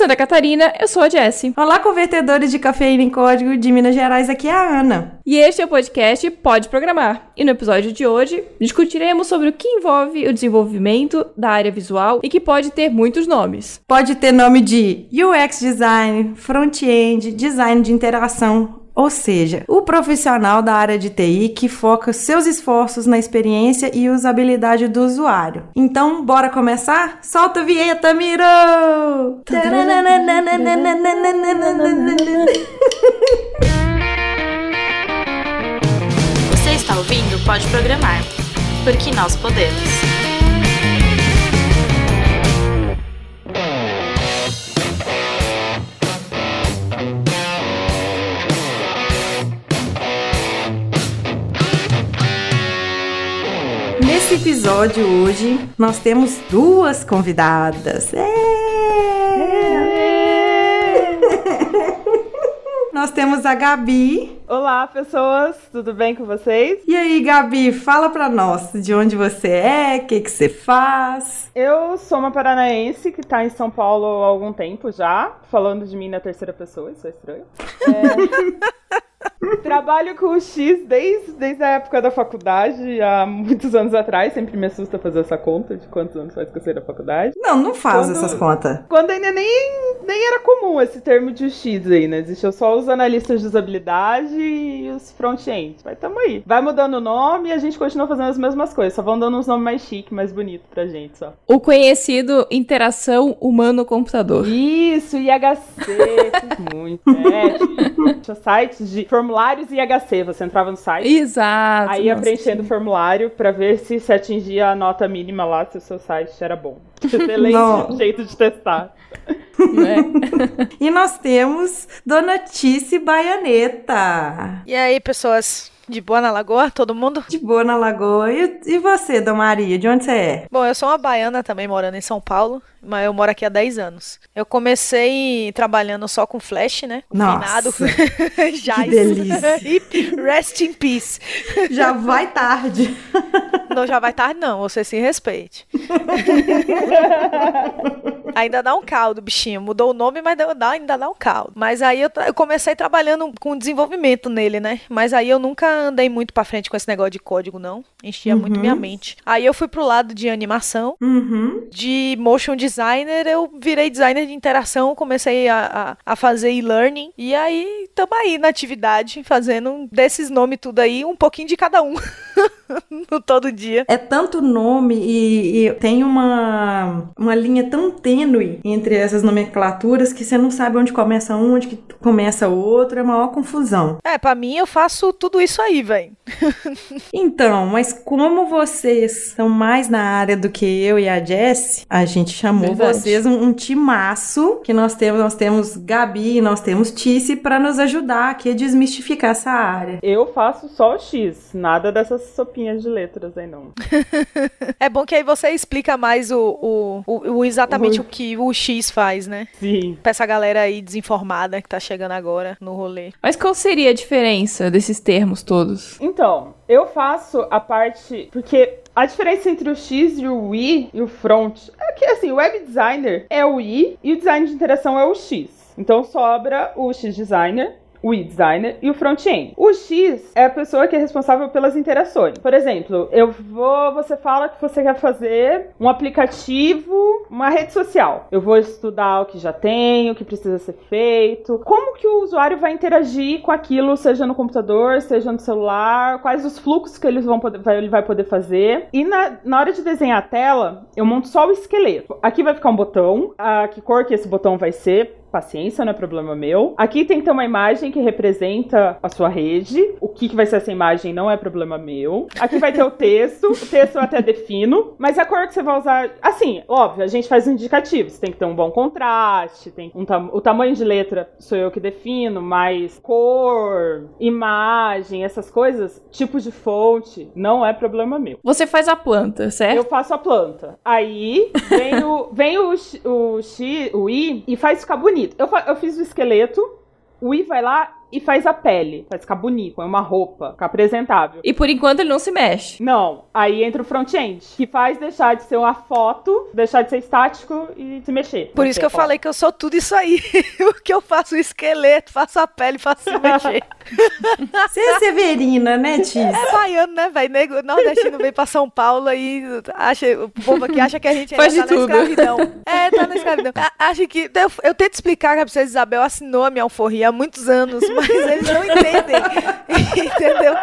Santa Catarina, eu sou a Jessie. Olá, convertedores de cafeína em código de Minas Gerais, aqui é a Ana. E este é o podcast Pode Programar. E no episódio de hoje, discutiremos sobre o que envolve o desenvolvimento da área visual e que pode ter muitos nomes. Pode ter nome de UX design, front-end, design de interação, ou seja, o profissional da área de TI que foca seus esforços na experiência e usabilidade do usuário. Então, bora começar? Solta a vinheta, Miro! Você está ouvindo Pode Programar, porque nós podemos. Nesse episódio hoje, nós temos duas convidadas. É! Nós temos a Gabi. Olá, pessoas, tudo bem com vocês? E aí, Gabi, fala pra nós de onde você é, o que, que você faz. Eu sou uma paranaense que tá em São Paulo há algum tempo já, falando de mim na terceira pessoa, isso é estranho. É... Trabalho com o X desde, desde a época da faculdade, há muitos anos atrás. Sempre me assusta fazer essa conta de quantos anos faz que eu saí da faculdade. Não, não faz quando, essas contas. Quando ainda nem, nem era comum esse termo de X aí, né? Existiam só os analistas de usabilidade e os front-ends. Mas tamo aí. Vai mudando o nome e a gente continua fazendo as mesmas coisas. Só vão dando uns nomes mais chiques, mais bonitos pra gente só. O conhecido interação humano-computador. Isso, IHC. muito. É, tinha sites de formulários IHC. Você entrava no site. Exato. Aí ia preenchendo o formulário pra ver se se atingia a nota mínima lá, se o seu site era bom. Excelente jeito de testar. É. e nós temos Dona Tice Baianeta. E aí, pessoas? De boa na Lagoa, todo mundo? De boa na Lagoa. E, e você, Dona Maria, de onde você é? Bom, eu sou uma baiana também, morando em São Paulo, mas eu moro aqui há 10 anos. Eu comecei trabalhando só com Flash, né? Nossa, Já que delícia. rest in peace. Já vai tarde. Não, já vai tarde não, você se respeite. ainda dá um caldo, bichinho. Mudou o nome, mas dá, ainda dá um caldo. Mas aí eu, eu comecei trabalhando com desenvolvimento nele, né? Mas aí eu nunca andei muito pra frente com esse negócio de código, não. Enchia uhum. muito minha mente. Aí eu fui pro lado de animação, uhum. de motion designer, eu virei designer de interação, comecei a, a, a fazer e-learning. E aí, tamo aí na atividade, fazendo desses nomes tudo aí, um pouquinho de cada um. no todo dia. É tanto nome e, e, tem uma, uma linha tão tênue entre essas nomenclaturas que você não sabe onde começa um, onde começa o outro, é maior confusão. É, para mim eu faço tudo isso aí, velho. então, mas como vocês são mais na área do que eu e a Jess, a gente chamou Verdade. vocês um, um timaço que nós temos, nós temos Gabi, nós temos Tice para nos ajudar aqui a desmistificar essa área. Eu faço só o X, nada dessas sopinhas de letras aí não. é bom que aí você explica mais o, o, o, o exatamente o... o que o X faz, né? Sim. Pra essa galera aí desinformada que tá chegando agora no rolê. Mas qual seria a diferença desses termos todos? Então, eu faço a parte. Porque a diferença entre o X e o Y e o front é que assim, o web designer é o Y e o design de interação é o X. Então sobra o X designer o e-designer e o front-end. O X é a pessoa que é responsável pelas interações. Por exemplo, eu vou, você fala que você quer fazer um aplicativo, uma rede social. Eu vou estudar o que já tem, o que precisa ser feito, como que o usuário vai interagir com aquilo, seja no computador, seja no celular, quais os fluxos que eles vão poder, ele vai poder fazer. E na, na hora de desenhar a tela, eu monto só o esqueleto. Aqui vai ficar um botão, a que cor que esse botão vai ser, paciência, não é problema meu. Aqui tem que ter uma imagem que representa a sua rede. O que, que vai ser essa imagem não é problema meu. Aqui vai ter o texto. O texto eu até defino. Mas a cor que você vai usar. Assim, óbvio, a gente faz indicativos. Tem que ter um bom contraste. Tem um tam... O tamanho de letra sou eu que defino, mas cor, imagem, essas coisas, tipo de fonte, não é problema meu. Você faz a planta, certo? Eu faço a planta. Aí vem o, vem o, o, o, o I e faz ficar bonito bonito. Eu, eu fiz o esqueleto, o I vai lá e faz a pele. Faz ficar bonito, põe uma roupa, ficar apresentável. E por enquanto ele não se mexe. Não, aí entra o front-end, que faz deixar de ser uma foto, deixar de ser estático e se mexer. Por isso que eu falei que eu sou tudo isso aí. Porque eu faço o esqueleto, faço a pele, faço se mexer. Você é severina, né, Tis? É baiano, né, velho? Nego nordestino vem pra São Paulo e acha, o povo aqui acha que a gente Faz ainda de tá tudo. na escravidão. É, tá na escravidão. A- Acha que. Eu, eu tento explicar que a princesa Isabel assinou a minha alforria há muitos anos, mas eles não entendem. entendeu?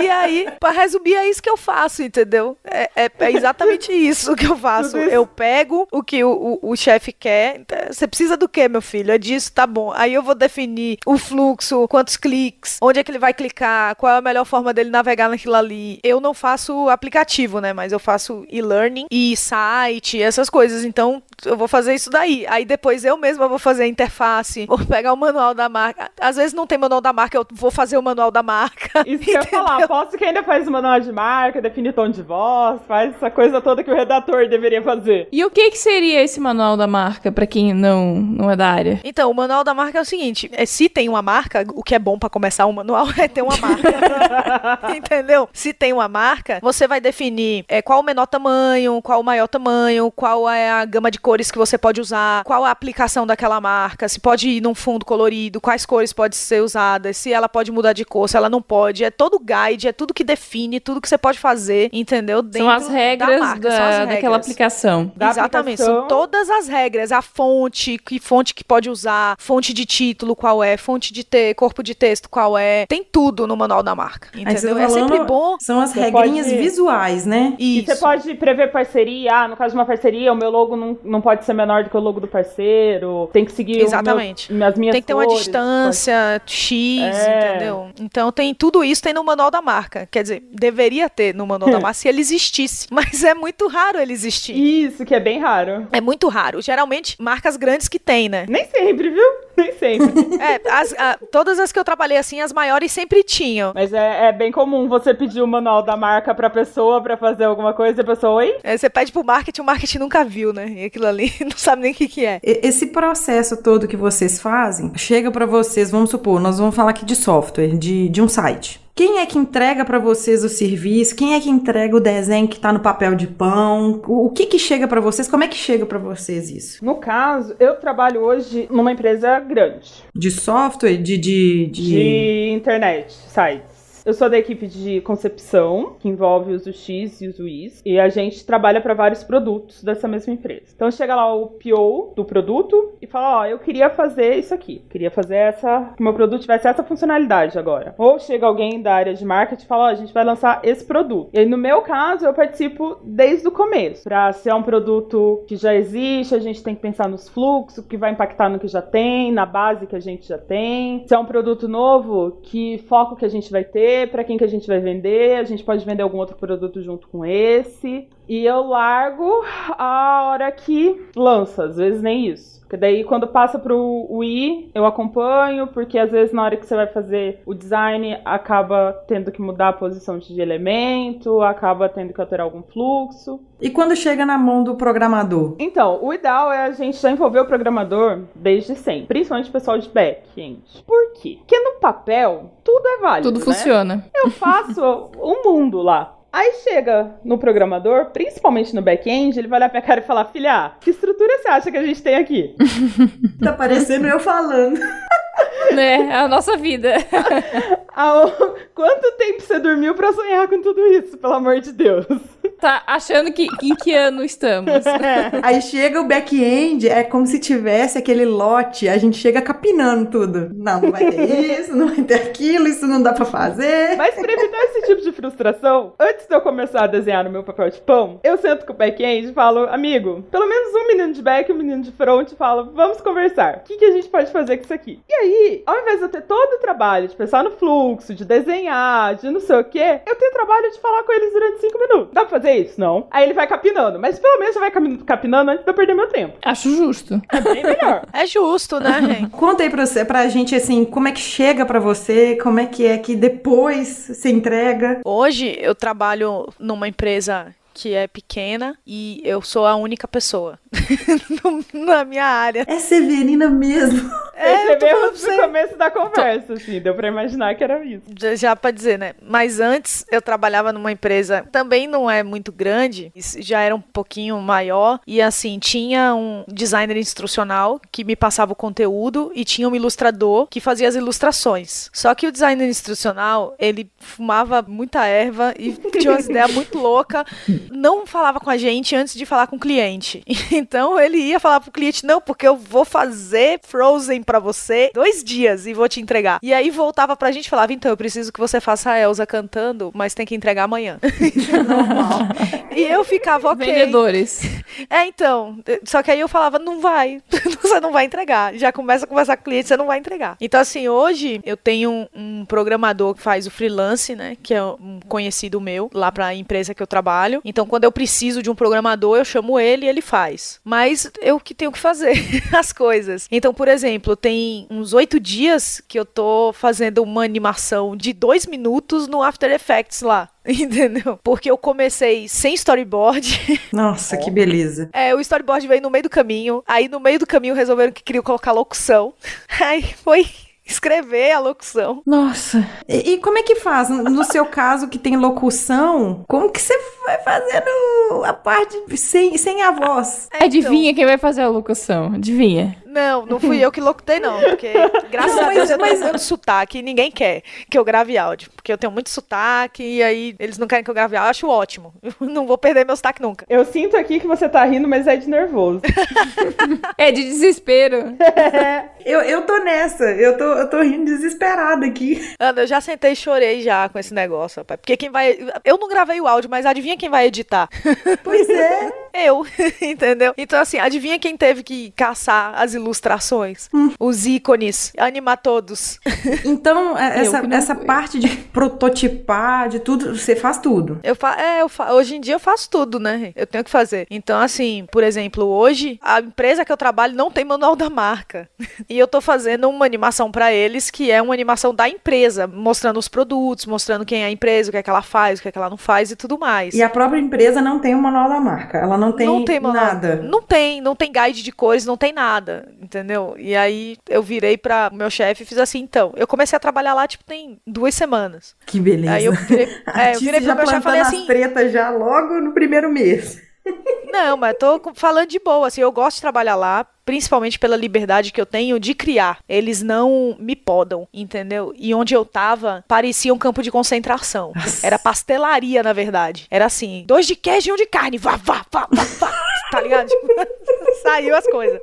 E aí, pra resumir, é isso que eu faço, entendeu? É, é- é exatamente isso que eu faço. Eu pego o que o, o, o chefe quer. Você precisa do quê, meu filho? É disso, tá bom. Aí eu vou definir o fluxo, quantos cliques, onde é que ele vai clicar, qual é a melhor forma dele navegar naquilo ali. Eu não faço aplicativo, né? Mas eu faço e-learning e site, essas coisas. Então, eu vou fazer isso daí. Aí depois eu mesma vou fazer a interface, vou pegar o manual da marca. Às vezes não tem manual da marca, eu vou fazer o manual da marca. Isso que eu ia falar, aposto que ainda faz o manual de marca, define tom de voz, faz essa coisa toda que o redator deveria fazer. E o que que seria esse manual da marca pra quem não, não é da área? Então, o manual da marca é o seguinte: é, se tem uma marca, o que é bom pra começar um manual é ter uma marca. Entendeu? Se tem uma marca, você vai definir é, qual o menor tamanho, qual o maior tamanho, qual é a gama de cores que você pode usar, qual a aplicação daquela marca, se pode ir num fundo colorido, quais cores podem ser usadas, se ela pode mudar de cor, se ela não pode. É todo guide, é tudo que define, tudo que você pode fazer, entendeu? São as Dentro da regras marca, da, são as daquela regras. aplicação. Da Exatamente, aplicação. são todas as regras, a fonte, que fonte que pode usar, fonte de título qual é, fonte de te, corpo de texto qual é, tem tudo no manual da marca, entendeu? tá É sempre falando- bom São as regrinhas pode- visuais, né? E isso. você pode prever parceria, ah, no caso de uma parceria, o meu logo não, não pode ser menor do que o logo do parceiro, tem que seguir o Exatamente. meu, as minhas Tem que ter uma cores, distância X, É. entendeu? Então tem tudo isso tem no manual da marca. Quer dizer, deveria ter no manual da marca se ele existisse, mas é muito raro ele existir. Isso, que é bem raro. É muito raro. Geralmente marcas grandes que tem, né? Nem sempre, viu? Nem sempre. É, as- a- todas as que eu trabalhei assim, as maiores sempre tinham. Mas é, é bem comum você pedir o manual da marca pra pessoa pra fazer alguma coisa e a pessoa, oi? É, você pede pro marketing, o marketing nunca viu, né? E aquilo ali não sabe nem o que, que é. E- Esse processo todo que vocês fazem, chega pra vocês, vamos supor, nós vamos falar aqui de software, de, de um site. Quem é que entrega pra vocês o serviço? Quem é que entrega o desenho que tá no papel de pão? O, o que que chega pra vocês? Como é que chega pra vocês isso? No caso, eu trabalho hoje numa empresa grande De software? De. de, de... de internet, sites. Eu sou da equipe de concepção, que envolve os UX e os UIs, e a gente trabalha para vários produtos dessa mesma empresa. Então chega lá o PO do produto e fala: Ó, eu queria fazer isso aqui, queria fazer essa. Que meu produto tivesse essa funcionalidade agora. Ou chega alguém da área de marketing e fala: Ó, a gente vai lançar esse produto. E aí, no meu caso, eu participo desde o começo. Pra ser um produto que já existe, a gente tem que pensar nos fluxos, que vai impactar no que já tem, na base que a gente já tem. Se é um produto novo, que foco que a gente vai ter, pra quem que a gente vai vender, a gente pode vender algum outro produto junto com esse. E eu largo a hora que lança, às vezes nem isso. Porque daí quando passa pro UI, eu acompanho, porque às vezes na hora que você vai fazer o design, acaba tendo que mudar a posição de elemento, acaba tendo que alterar algum fluxo. E quando chega na mão do programador? Então, o ideal é a gente já envolver o programador desde sempre, principalmente o pessoal de back-end. Por quê? Porque no papel, tudo é válido, Tudo né? funciona. Eu faço um mundo lá. Aí chega no programador, principalmente no back-end, ele vai olhar pra cara e falar: Filha, que estrutura você acha que a gente tem aqui? Tá parecendo eu falando. né? É a nossa vida. Ah, Quanto tempo você dormiu pra sonhar com tudo isso, pelo amor de Deus? Tá achando que em que ano estamos? Aí chega o back-end, é como se tivesse aquele lote, a gente chega capinando tudo. Não, não vai ter isso, não vai ter aquilo, isso não dá pra fazer. Mas pra evitar esse tipo de frustração, antes de eu começar a desenhar no meu papel de pão, eu sento com o back-end e falo, amigo, pelo menos um menino de back e um menino de front e falo, vamos conversar. O que, que a gente pode fazer com isso aqui? E aí, ao invés de eu ter todo o trabalho de pensar no fluxo, de desenhar, de não sei o quê, eu tenho o trabalho de falar com eles durante cinco minutos. Dá pra fazer isso? Não. Aí ele vai capinando, mas pelo menos você vai capinando antes de eu perder meu tempo. Acho justo. É bem melhor. É justo, né, gente? Conta aí pra, você, pra gente, assim, como é que chega pra você, como é que é que depois se entrega. Hoje eu trabalho numa empresa que é pequena e eu sou a única pessoa na minha área. É severina mesmo. É, tô falando pra no começo da conversa, assim. Deu pra imaginar que era isso. Já, já pra dizer, né? Mas antes eu trabalhava numa empresa, também não é muito grande, já era um pouquinho maior. E assim, tinha um designer instrucional que me passava o conteúdo e tinha um ilustrador que fazia as ilustrações. Só que o designer instrucional, ele fumava muita erva e tinha umas ideias muito loucas. Não falava com a gente antes de falar com o cliente. Então ele ia falar pro cliente, não, porque eu vou fazer Frozen pra você dois dias e vou te entregar. E aí voltava pra gente e falava, então, eu preciso que você faça a Elsa cantando, mas tem que entregar amanhã. e eu ficava, ok. Vendedores. É, então. Só que aí eu falava, não vai. você não vai entregar. Já começa a conversar com o cliente, você não vai entregar. Então, assim, hoje eu tenho um, um programador que faz o freelance, né? Que é um conhecido meu, lá pra empresa que eu trabalho. Então, quando eu preciso de um programador, eu chamo ele e ele faz. Mas eu que tenho que fazer as coisas. Então, por exemplo, tem uns oito dias que eu tô fazendo uma animação de dois minutos no After Effects lá. Entendeu? Porque eu comecei sem storyboard. Nossa, que beleza. É, o storyboard veio no meio do caminho. Aí no meio do caminho resolveram que queriam colocar locução. Aí foi escrever a locução. Nossa. E, e como é que faz? No seu caso, que tem locução, como que você vai fazendo a parte sem, sem a voz? É, Adivinha quem vai fazer a locução? Adivinha. Não, não fui eu que locutei, não. Porque, graças Não, a mas- Deus, eu mas- tenho muito sotaque e ninguém quer que eu grave áudio. Porque eu tenho muito sotaque e aí eles não querem que eu grave áudio. Eu acho ótimo. Eu não vou perder meu sotaque nunca. Eu sinto aqui que você tá rindo, mas é de nervoso. É de desespero. Eu, eu tô nessa. Eu tô, eu tô rindo desesperada aqui. Ana, eu já sentei e chorei já com esse negócio, rapaz. Porque quem vai. Eu não gravei o áudio, mas adivinha quem vai editar? Pois é. Eu, entendeu? Então, assim, adivinha quem teve que caçar as ilustrações? Os ícones, animar todos. Então, é, essa, não essa fui. parte de prototipar, de tudo, você faz tudo. Eu fa é, eu fa hoje em dia eu faço tudo, né? Eu tenho que fazer. Então, assim, por exemplo, hoje a empresa que eu trabalho não tem manual da marca. E eu tô fazendo uma animação pra eles que é uma animação da empresa, mostrando os produtos, mostrando quem é a empresa, o que é que ela faz, o que é que ela não faz e tudo mais. E a própria empresa não tem o manual da marca. Ela não tem, manual. nada. Não tem, não tem guide de cores, não tem nada, entendeu? E aí eu virei pra meu chefe e fiz assim, então. Eu comecei a trabalhar lá, tipo, tem duas semanas. Que beleza. Aí eu virei, é, eu virei pro já meu chefe e falei assim. as tretas já logo no primeiro mês. Não, mas tô falando de boa, assim, eu gosto de trabalhar lá, principalmente pela liberdade que eu tenho de criar. Eles não me podam, entendeu? E onde eu tava, parecia um campo de concentração. Era pastelaria, na verdade. Era assim, dois de queijo e um de carne, vá, vá, vá, vá, vá. Tá ligado? Tipo, saiu as coisas.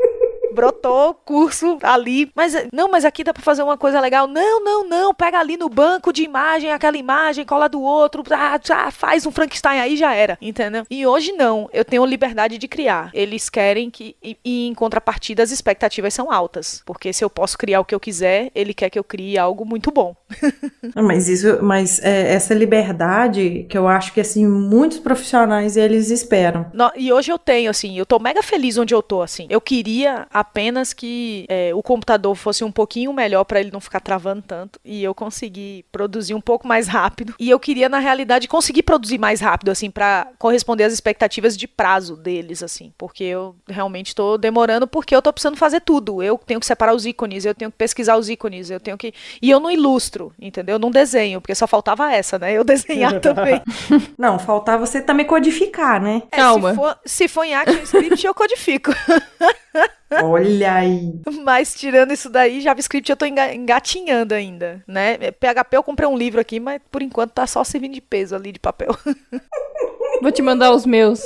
Brotou curso ali. Mas não, mas aqui dá pra fazer uma coisa legal. Não, não, não. Pega ali no banco de imagem aquela imagem, cola do outro. Ah, já faz um Frankenstein aí já era. Entendeu? E hoje não. Eu tenho liberdade de criar. Eles querem que. E, e em contrapartida, as expectativas são altas. Porque se eu posso criar o que eu quiser, ele quer que eu crie algo muito bom. Ah, Mas isso, mas é, essa liberdade que eu acho que assim muitos profissionais eles esperam. No- e hoje eu tenho, assim, eu tô mega feliz onde eu tô, assim. Eu queria apenas que é, o computador fosse um pouquinho melhor pra ele não ficar travando tanto. E eu consegui produzir um pouco mais rápido. E eu queria, na realidade, conseguir produzir mais rápido, assim, pra corresponder às expectativas de prazo deles, assim. Porque eu realmente tô demorando, porque eu tô precisando fazer tudo. Eu tenho que separar os ícones, eu tenho que pesquisar os ícones, eu tenho que. E eu não ilustro, entendeu? Eu não desenho, porque só faltava essa, né? Eu desenhar também. Não, faltar você também codificar, né? É, Calma. Se for, se for em ActionScript, eu codifico. Olha aí. Mas tirando isso daí, JavaScript eu enga- engatinhando ainda, né? PHP eu comprei um livro aqui, mas por enquanto tá só servindo de peso ali de papel. Vou te mandar os meus.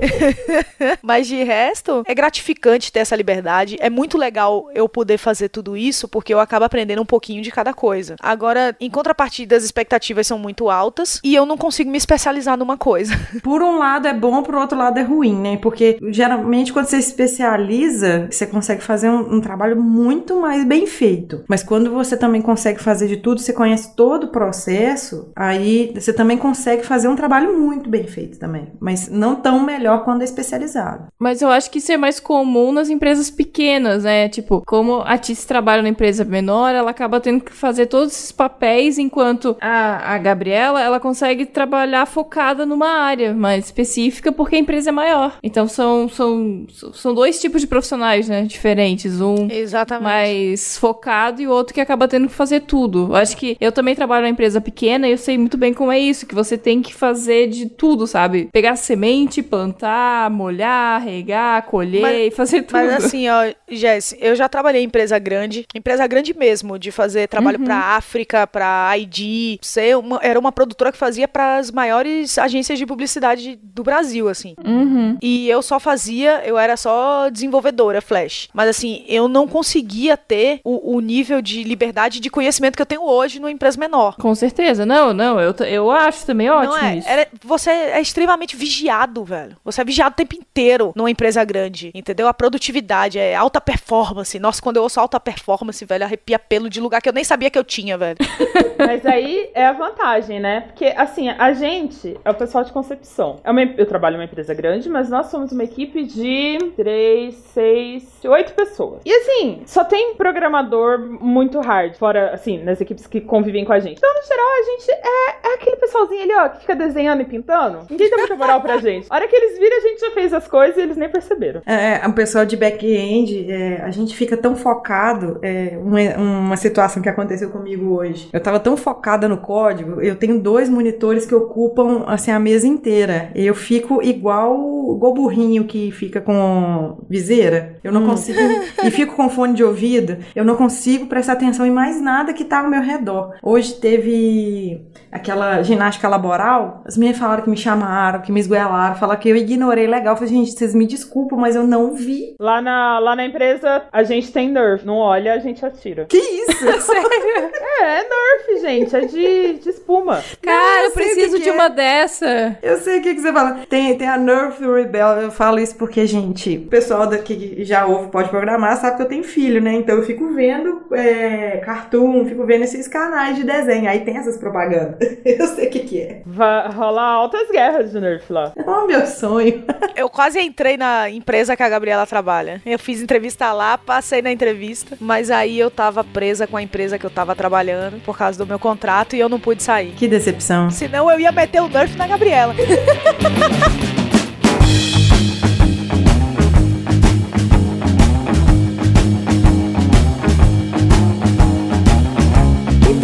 Mas de resto, é gratificante ter essa liberdade. É muito legal eu poder fazer tudo isso, porque eu acabo aprendendo um pouquinho de cada coisa. Agora, em contrapartida, as expectativas são muito altas e eu não consigo me especializar numa coisa. Por um lado é bom, por outro lado é ruim, né? Porque geralmente quando você especializa, você consegue fazer um, um trabalho muito mais bem feito. Mas quando você também consegue fazer de tudo, você conhece todo o processo, aí você também consegue fazer um trabalho muito bem feito. Feito também. Mas não tão melhor quando é especializado. Mas eu acho que isso é mais comum nas empresas pequenas, né? Tipo, como a Tice trabalha na empresa menor, ela acaba tendo que fazer todos esses papéis, enquanto a, a Gabriela, ela consegue trabalhar focada numa área mais específica, porque a empresa é maior. Então são, são, são dois tipos de profissionais, né? Diferentes. Um Exatamente. mais focado e o outro que acaba tendo que fazer tudo. Eu acho que eu também trabalho numa empresa pequena e eu sei muito bem como é isso, que você tem que fazer de tudo, sabe? Pegar semente, plantar, molhar, regar, colher Mas- e fazer tudo. Mas assim, ó, Jess, eu já trabalhei em empresa grande, empresa grande mesmo, de fazer trabalho pra África, pra ID, ser uma, era uma produtora que fazia para as maiores agências de publicidade do Brasil, assim. Uhum. E eu só fazia, eu era só desenvolvedora Flash. Mas assim, eu não conseguia ter o, o nível de liberdade de conhecimento que eu tenho hoje numa empresa menor. Com certeza. Não, não, eu, eu acho também ótimo não é, isso. Era- você é extremamente vigiado, velho. Você é vigiado o tempo inteiro numa empresa grande, entendeu? A produtividade é alta performance. Nossa, quando eu ouço alta performance, velho, arrepia pelo de lugar que eu nem sabia que eu tinha, velho. Mas aí é a vantagem, né? Porque, assim, a gente é o pessoal de concepção. É eu trabalho em uma empresa grande, mas nós somos uma equipe de três, seis, oito pessoas. E, assim, só tem programador muito hard, fora, assim, nas equipes que convivem com a gente. Então, no geral, a gente é, é aquele pessoalzinho ali, ó, que fica desenhando e pintando. Ninguém dá muita moral pra gente. A hora que eles viram, a gente já fez as coisas e eles nem perceberam. É, o pessoal de back-end, é, a gente fica tão focado. É, uma, uma situação que aconteceu comigo hoje. Eu tava tão focada no código, eu tenho dois monitores que ocupam assim, a mesa inteira. Eu fico igual, igual burrinho que fica com viseira. Eu não consigo. e fico com fone de ouvido. Eu não consigo prestar atenção em mais nada que tá ao meu redor. Hoje teve aquela ginástica laboral. As meninas falaram que me chamaram, que me esgoelaram, falaram que eu ignorei legal. Eu falei, gente, vocês me desculpam, mas eu não vi. Lá na, lá na empresa, a gente tem Nerf. Não olha, a gente atira. Que isso? É, é Nerf, gente. É de, de espuma. Cara, eu que preciso que de é. uma dessa. Eu sei o que, que você fala. Tem, tem a Nerf Rebel. Eu falo isso porque, gente, o pessoal daqui que já ouve, pode programar, sabe que eu tenho filho, né? Então eu fico vendo é, cartoon, fico vendo esses canais de desenho. Aí tem essas propagandas. Eu sei o que, que é. Vai rolar altas guerras de Nerf lá. Oh, meu sonho. Eu quase entrei na empresa que a Gabriela trabalha. Eu fiz entrevista lá, passei na entrevista, mas aí eu tava presa com a empresa que eu tava trabalhando por causa do meu contrato e eu não pude sair. Que decepção. Senão eu ia meter o Nerf na Gabriela.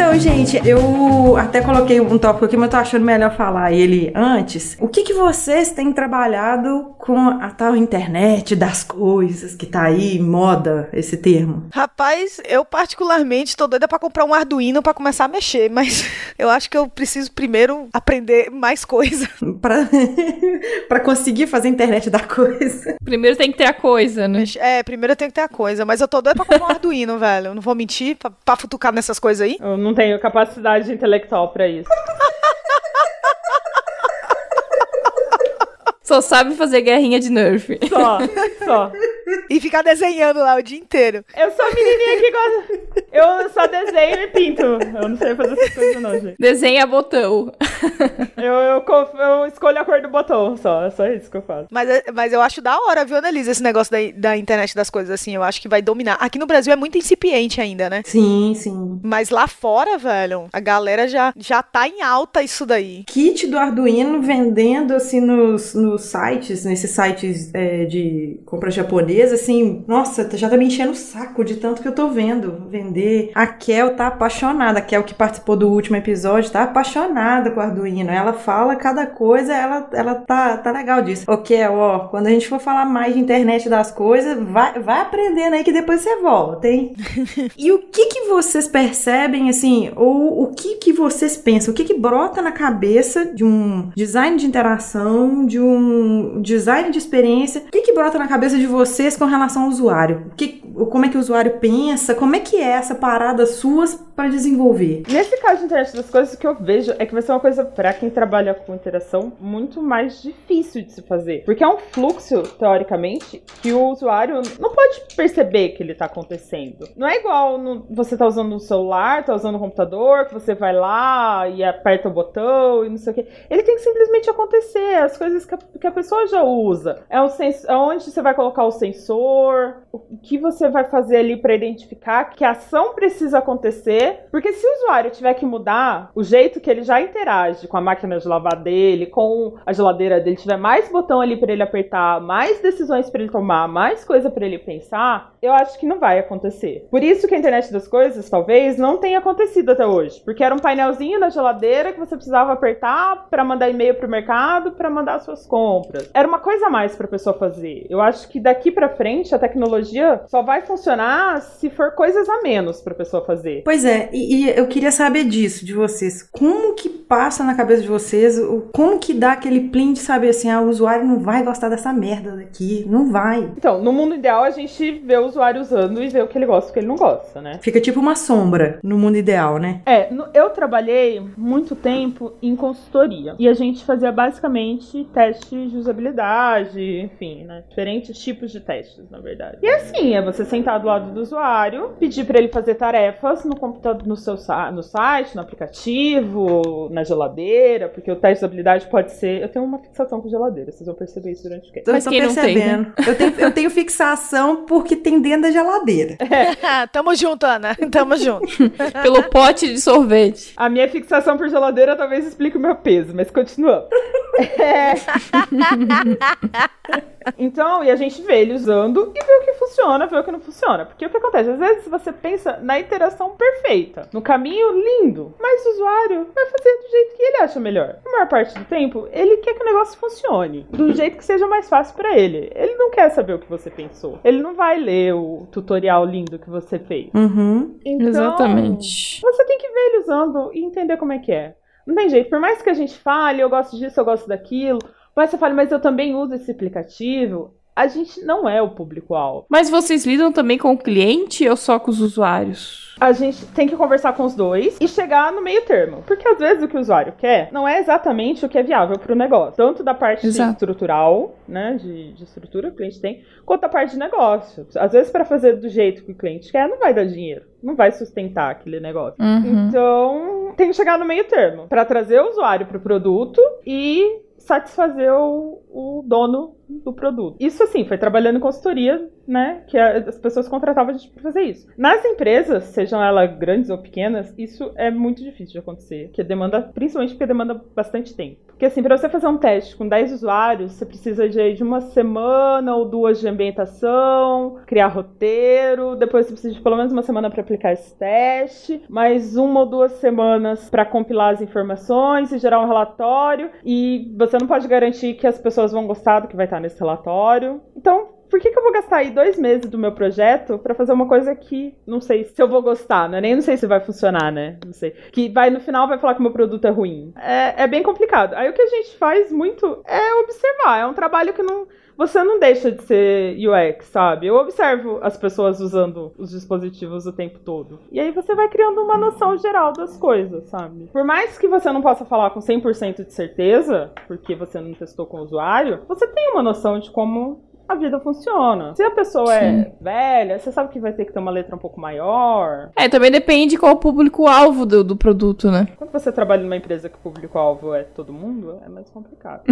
Então, gente, eu até coloquei um tópico aqui, mas eu tô achando melhor falar ele antes. O que, que vocês têm trabalhado com a tal internet das coisas que tá aí, moda, esse termo? Rapaz, eu particularmente tô doida pra comprar um Arduino pra começar a mexer, mas eu acho que eu preciso primeiro aprender mais coisa. Pra, pra conseguir fazer a internet da coisa. Primeiro tem que ter a coisa, né? É, primeiro eu tenho que ter a coisa, mas eu tô doida pra comprar um Arduino, velho. Eu não vou mentir, pra, pra futucar nessas coisas aí. Eu não tenho capacidade intelectual pra isso. Só sabe fazer guerrinha de Nerf. Só, só. E ficar desenhando lá o dia inteiro. Eu sou a menininha que gosta. Eu só desenho e pinto. Eu não sei fazer essas coisas, não, gente. Desenha botão. Eu, eu, eu escolho a cor do botão só. É só isso que eu faço. Mas, é- mas eu acho da hora, viu, Annelise, esse negócio da, da internet das coisas, assim. Eu acho que vai dominar. Aqui no Brasil é muito incipiente ainda, né? Sim, sim. Mas lá fora, velho, a galera já, já tá em alta isso daí. Kit do Arduino vendendo assim nos, nos sites, nesses sites é, de compra japonesa, assim, nossa, já tá me enchendo o saco de tanto que eu tô vendo vender. A Kel tá apaixonada, a Kel que participou do último episódio, tá apaixonada com o Arduino. Ela fala cada coisa, ela, ela tá, tá legal disso. Ô Kel, ó, quando a gente for falar mais de internet das coisas, vai, vai aprendendo aí que depois você volta, hein? E o que que vocês percebem, assim, ou o que que vocês pensam, o que que brota na cabeça de um design de interação, de um design de experiência, o que que brota na cabeça de vocês com relação ao usuário? O que, como é que o usuário pensa? Como é que é essa parada suas para desenvolver? Nesse caso de internet das coisas, o que eu vejo é que vai ser uma coisa para quem trabalha com interação muito mais difícil de se fazer. Porque é um fluxo, teoricamente, que o usuário não pode perceber que ele tá acontecendo. Não é igual no, você tá usando um celular, tá usando um computador, que você vai lá e aperta o botão e não sei o que. Ele tem que simplesmente acontecer, as coisas que a, que a pessoa já usa. É, um sens é onde você vai colocar o sensor, o que você vai fazer ali para identificar que a ação precisa acontecer. Porque se o usuário tiver que mudar o jeito que ele já interage com a máquina de lavar dele, com a geladeira dele, tiver mais botão ali para ele apertar, mais decisões para ele tomar, mais coisa para ele pensar, eu acho que não vai acontecer. Por isso que a internet das coisas, talvez, não tenha acontecido até hoje. Porque era um painelzinho na geladeira que você precisava apertar para mandar e-mail pro mercado, para mandar suas compras. Era uma coisa a mais para a pessoa fazer. Eu acho que daqui para frente a tecnologia só vai funcionar se for coisas a menos para a pessoa fazer. Pois é, e, e, eu queria saber disso de vocês. Como que passa na cabeça de vocês? Como que dá aquele plim de saber assim, ah, o usuário não vai gostar dessa merda daqui, não vai. Então, no mundo ideal a gente vê o usuário usando e vê o que ele gosta e o que ele não gosta, né? Fica tipo uma sombra no mundo ideal, né? É, eu trabalhei muito tempo em consultoria e a gente fazia basicamente testes de usabilidade, enfim, né? Diferentes tipos de testes, na verdade. E assim, é você sentar do lado do usuário, pedir para ele fazer tarefas no computador, no seu no site, no aplicativo, na geladeira, porque o teste de usabilidade pode ser. Eu tenho uma fixação com geladeira, vocês vão perceber isso durante o quê? Mas quem percebendo. Não tem, né? eu, tenho, eu tenho fixação porque tem dentro da geladeira. É. Tamo junto, Ana. Tamo junto. Pelo pote de sorvete. A minha fixação por geladeira talvez explique o meu peso, mas continuando. É... então, e a gente vê ele usando e vê o que funciona, vê o que não funciona. Porque o que acontece? Às vezes você pensa na interação perfeita, no caminho lindo, mas o usuário vai fazer do jeito que ele acha melhor. Na maior parte do tempo, ele quer que o negócio funcione, do jeito que seja mais fácil para ele. Ele não quer saber o que você pensou. Ele não vai ler o tutorial lindo que você fez. Uhum. Então, Exatamente. Você tem que ver ele usando e entender como é que é. Não tem jeito. Por mais que a gente fale, eu gosto disso, eu gosto daquilo. Mas você fala, mas eu também uso esse aplicativo. A gente não é o público-alvo. Mas vocês lidam também com o cliente ou só com os usuários? A gente tem que conversar com os dois e chegar no meio termo. Porque às vezes o que o usuário quer não é exatamente o que é viável para o negócio. Tanto da parte estrutural, né? De, de estrutura que o cliente tem, quanto da parte de negócio. Às vezes, para fazer do jeito que o cliente quer, não vai dar dinheiro. Não vai sustentar aquele negócio. Uhum. Então, tem que chegar no meio termo para trazer o usuário para o produto e satisfazer o, o dono do produto. Isso assim, foi trabalhando em consultoria, né? Que as pessoas contratavam a gente pra fazer isso. Nas empresas, sejam elas grandes ou pequenas, isso é muito difícil de acontecer. Que demanda, principalmente porque demanda bastante tempo. Porque assim, pra você fazer um teste com 10 usuários, você precisa de, de uma semana ou duas de ambientação, criar roteiro, depois você precisa de pelo menos uma semana para aplicar esse teste, mais uma ou duas semanas para compilar as informações e gerar um relatório, e você não pode garantir que as pessoas vão gostar do que vai estar nesse relatório. Então, que, que eu vou gastar aí dois meses do meu projeto para fazer uma coisa que não sei se eu vou gostar, né? Nem não sei se vai funcionar, né? Não sei. Que vai no final vai falar que o meu produto é ruim. É, é bem complicado. Aí o que a gente faz muito é observar. É um trabalho que não. Você não deixa de ser UX, sabe? Eu observo as pessoas usando os dispositivos o tempo todo. E aí você vai criando uma noção geral das coisas, sabe? Por mais que você não possa falar com 100% de certeza, porque você não testou com o usuário, você tem uma noção de como a vida funciona. Se a pessoa é velha, você sabe que vai ter que ter uma letra um pouco maior. É, também depende qual o público-alvo do, do produto, né? Quando você trabalha numa empresa que o público-alvo é todo mundo, é mais complicado.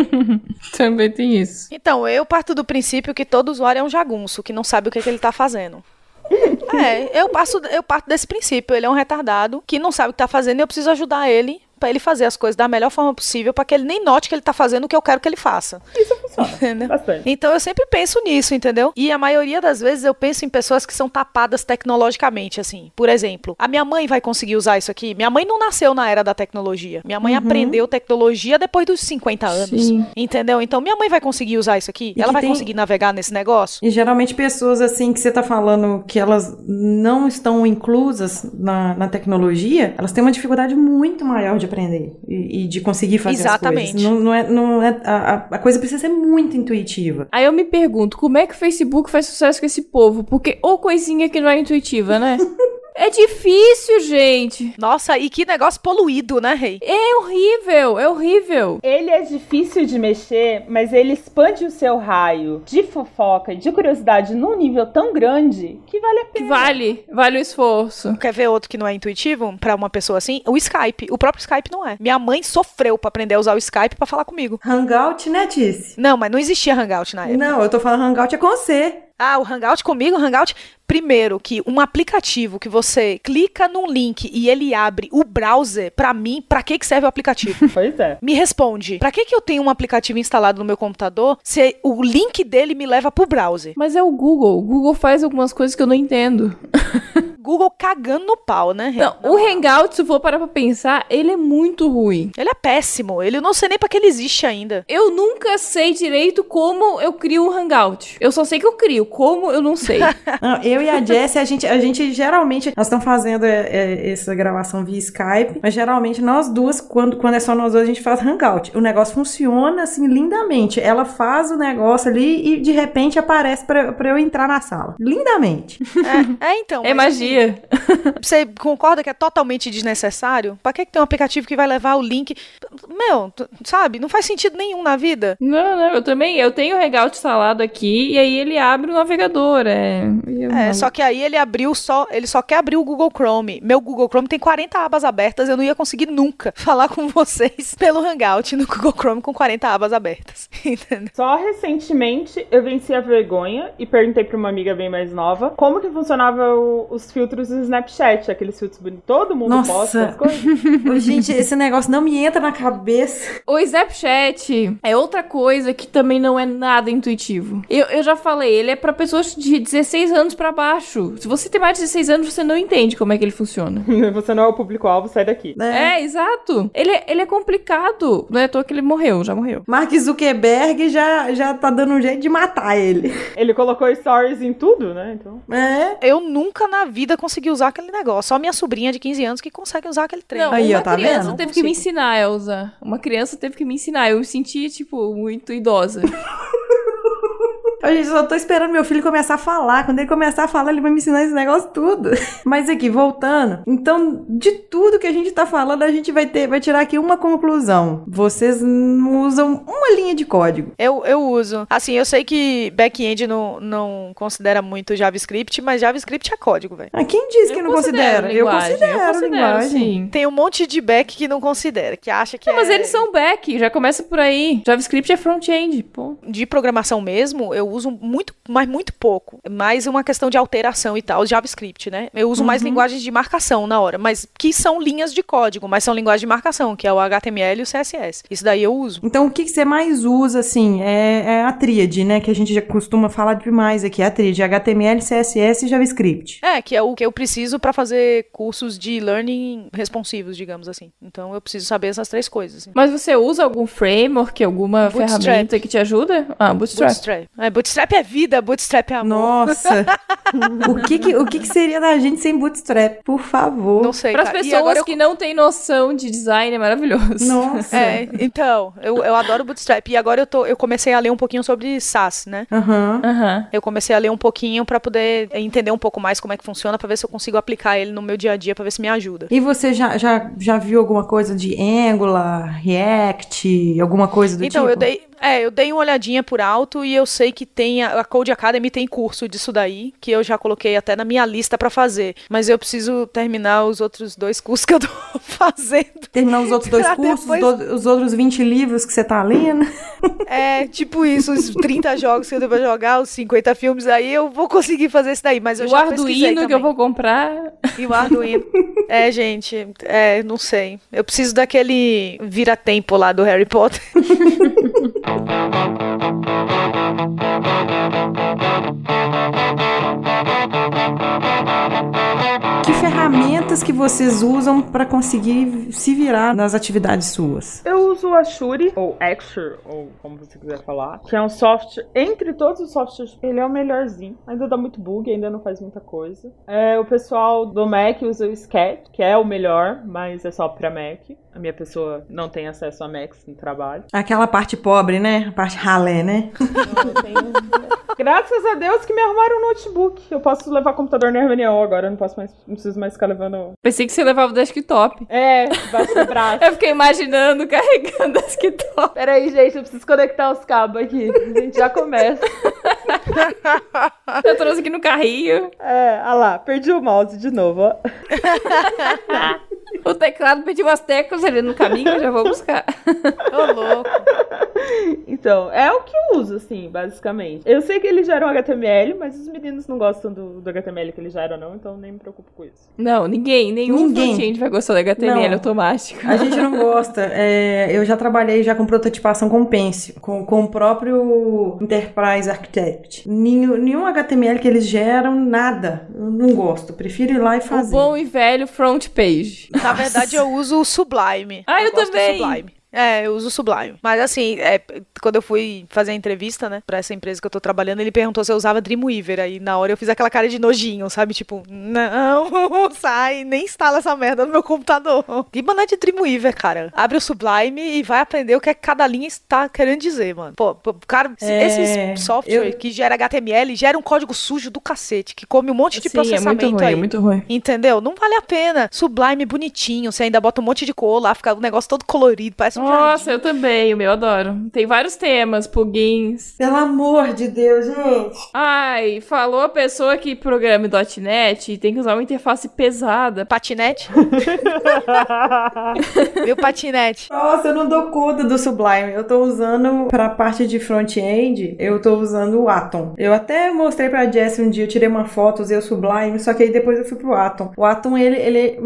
também tem isso. Então, eu parto do princípio que todo usuário é um jagunço, que não sabe o que, que ele tá fazendo. É, eu, passo, eu parto desse princípio. Ele é um retardado que não sabe o que tá fazendo e eu preciso ajudar ele pra ele fazer as coisas da melhor forma possível pra que ele nem note que ele tá fazendo o que eu quero que ele faça. Isso funciona Entendeu? bastante. Então eu sempre penso nisso, entendeu? E a maioria das vezes eu penso em pessoas que são tapadas tecnologicamente, assim. Por exemplo, a minha mãe vai conseguir usar isso aqui? Minha mãe não nasceu na era da tecnologia. Minha mãe aprendeu tecnologia depois dos 50 anos. Sim. Entendeu? Então minha mãe vai conseguir usar isso aqui? E Ela vai tem- conseguir navegar nesse negócio? E geralmente pessoas assim que você tá falando que elas não estão inclusas na, na tecnologia, elas têm uma dificuldade muito maior de aprender e, e de conseguir fazer Exatamente. as coisas. Não, não é, não é, a, a- a coisa precisa ser muito intuitiva. Aí eu me pergunto, como é que o Facebook faz sucesso com esse povo? Porque ou coisinha que não é intuitiva, né? É difícil, gente. Nossa, e que negócio poluído, né, Rei? É horrível, é horrível. Ele é difícil de mexer, mas ele expande o seu raio de fofoca e de curiosidade num nível tão grande que vale a Que pena. vale, vale o esforço. Quer ver outro que não é intuitivo pra uma pessoa assim? O Skype. O próprio Skype não é. Minha mãe sofreu pra aprender a usar o Skype pra falar comigo. Hangout, né, Tice? Não, mas não existia Hangout na época. Não, eu tô falando Hangout é com você. Ah, o Hangout comigo, o Hangout. Primeiro, que um aplicativo que você clica num link e ele abre o browser, pra mim, pra que que serve o aplicativo? Pois é. Me responde. Pra que que eu tenho um aplicativo instalado no meu computador se o link dele me leva pro browser? Mas é o Google. O Google faz algumas coisas que eu não entendo. Google cagando no pau, né? Rê? Não, o Hangout, se eu for parar pra pensar, ele é muito ruim. Ele é péssimo. Ele eu não sei nem pra que ele existe ainda. Eu nunca sei direito como eu crio um Hangout. Eu só sei que eu crio. Como, eu não sei. Não, eu e a Jessie, a gente, a gente geralmente, nós estamos fazendo é, é, essa gravação via Skype, mas geralmente nós duas, quando, quando é só nós duas, a gente faz Hangout. O negócio funciona, assim, lindamente. Ela faz o negócio ali e, de repente, aparece pra, pra eu entrar na sala. Lindamente. É, é então. é magia. assim, Você concorda que é totalmente desnecessário? Pra que que tem um aplicativo que vai levar o link? Meu, sabe? Não faz sentido nenhum na vida. Não, não, eu também. Eu tenho o Hangout instalado aqui e aí ele abre o navegador. É, É, só que aí ele abriu só, ele só quer abrir o Google Chrome. Meu Google Chrome tem 40 abas abertas, eu não ia conseguir nunca falar com vocês pelo Hangout no Google Chrome com 40 abas abertas. Entendeu? Só recentemente eu venci a vergonha e perguntei pra uma amiga bem mais nova como que funcionava o- os filtros do Snapchat, aqueles filtros bonitos. Todo mundo Nossa. posta as coisas. Gente, esse negócio não me entra na cabeça. O Snapchat é outra coisa que também não é nada intuitivo. Eu, eu já falei, ele é pra pessoas de 16 anos pra baixo. Se você tem mais de 16 anos, você não entende como é que ele funciona. Você não é o público-alvo, sai daqui. né? É, exato. Ele, é- ele é complicado. Não é à toa que ele morreu, já morreu. Mark Zuckerberg já, já tá dando um jeito de matar ele. Ele colocou stories em tudo, né? Então. É. Eu nunca na vida consegui usar aquele negócio. Só minha sobrinha de 15 anos que consegue usar aquele trem. Não, Aí, uma ó, tá criança vendo? teve que me ensinar, Elza. Uma criança teve que me ensinar. Eu me sentia, tipo, muito idosa. A gente só tô esperando meu filho começar a falar. Quando ele começar a falar, ele vai me ensinar esse negócio tudo. Mas aqui, voltando. Então, de tudo que a gente tá falando, a gente vai ter, vai tirar aqui uma conclusão. Vocês não usam uma linha de código. Eu, eu uso. Assim, eu sei que back-end não, não considera muito JavaScript, mas JavaScript é código, velho. Ah, quem disse que Eu não considera? Eu linguagem, considero, eu considero, linguagem. sim. Tem um monte de back que não considera, que acha que Não, mas é... eles são back, já começa por aí. JavaScript é front-end, pô. de programação mesmo, eu uso muito, mas muito pouco. Mais uma questão de alteração e tal, JavaScript, né? Eu uso mais linguagens de marcação na hora, mas que são linhas de código, mas são linguagens de marcação, que é o HTML e o CSS. Isso daí eu uso. Então, o que, que você mais usa, assim, é, é a tríade, né? Que a gente já costuma falar demais aqui. A tríade HTML, CSS e JavaScript. É, que é o que eu preciso para fazer cursos de learning responsivos, digamos assim. Então eu preciso saber essas três coisas. assim. Mas você usa algum framework, alguma Bootstrap. ferramenta que te ajuda? Ah, Bootstrap. Bootstrap. É, Bootstrap é vida, Bootstrap é amor. Nossa! o que que, o que que seria da gente sem bootstrap? Por favor. Não sei, Para as. E pessoas agora eu que não têm noção de design, é maravilhoso. Nossa! É, então, eu, eu adoro Bootstrap. E agora eu, tô, eu comecei a ler um pouquinho sobre SaaS, né? Aham. Aham. Eu comecei a ler um pouquinho pra poder entender um pouco mais como é que funciona, pra ver se eu consigo aplicar ele no meu dia a dia, pra ver se me ajuda. E você já, já, já viu alguma coisa de Angular, React, alguma coisa do então, tipo? eu dei, é, eu dei uma olhadinha por alto e eu sei que tem a, a Code Academy tem curso disso daí, que eu já coloquei até na minha lista pra fazer, mas eu preciso terminar os outros dois cursos que eu tô fazendo. Terminar os outros dois cursos, depois- do- os outros 20 livros que você tá lendo. É, tipo isso, os 30 jogos que eu devo jogar, os 50 filmes, aí eu vou conseguir fazer isso daí, mas eu E o já pesquisei Arduino que eu vou comprar. E o Arduino. é, gente, é, não sei. Eu preciso daquele vira-tempo lá do Harry Potter. Que ferramenta ferramentas que vocês usam para conseguir se virar nas atividades suas? Eu uso o Ashuri, ou Axure, ou como você quiser falar, que é um software, entre todos os softwares, ele é o melhorzinho. Ainda dá muito bug, ainda não faz muita coisa. É, o pessoal do Mac usa o Sketch, que é o melhor, mas é só pra Mac. A minha pessoa não tem acesso a Macs no trabalho. Aquela parte pobre, né? A parte ralé, né? Não, eu tenho... Graças a Deus que me arrumaram um notebook. Eu posso levar computador na reunião agora, eu não posso mais, não preciso mais ficar levando. Pensei que você levava o desktop. É, baixo do braço. Eu fiquei imaginando carregando o desktop. Peraí, gente, eu preciso conectar os cabos aqui. A gente já começa. Eu trouxe aqui no carrinho. É, olha lá, perdi o mouse de novo, ó. O teclado pediu umas teclas ali no caminho, eu já vou buscar. Ô, louco. Então, é o que eu uso, assim, basicamente. Eu sei que eles geram HTML, mas os meninos não gostam do, do HTML que eles geram, não, então nem me preocupo com isso. Não, ninguém, nenhum Ninguém. front-end vai gostar do HTML Não. automático. A gente não gosta. É, eu já trabalhei já com prototipação com Pencil, com, com o próprio Enterprise Architect. Nenhum, nenhum HTML que eles geram, nada. Eu não gosto. Prefiro ir lá e O fazer. bom e velho front page. Na verdade, eu uso o Sublime. Ah, eu do também. Sublime. É, eu uso Sublime. Mas assim, é, quando eu fui fazer a entrevista, né, pra essa empresa que eu tô trabalhando, ele perguntou se eu usava Dreamweaver. Aí na hora eu fiz aquela cara de nojinho, sabe? Tipo, não, sai, nem instala essa merda no meu computador. Que mané de Dreamweaver, cara. Abre o Sublime e vai aprender o que, é cada linha está querendo dizer, mano. Pô, cara, É, esses software eu- que gera HTML gera um código sujo do cacete, que come um monte de Sim, é processamento muito ruim, aí. é muito ruim. Entendeu? Não vale a pena. Sublime bonitinho, você ainda bota um monte de cor lá, fica o negócio todo colorido, parece um Nossa, jardim. eu também, o meu eu adoro. Tem vários temas, plugins. Pelo amor de Deus, gente. Ai, falou a pessoa que programa .NET e tem que usar uma interface pesada. Patinete? Meu patinete. Nossa, eu não dou conta do Sublime. Eu tô usando pra parte de front-end, eu tô usando o Atom. Eu até mostrei pra Jess um dia, eu tirei uma foto, usei o Sublime, só que aí depois eu fui pro Atom. O Atom, ele, ele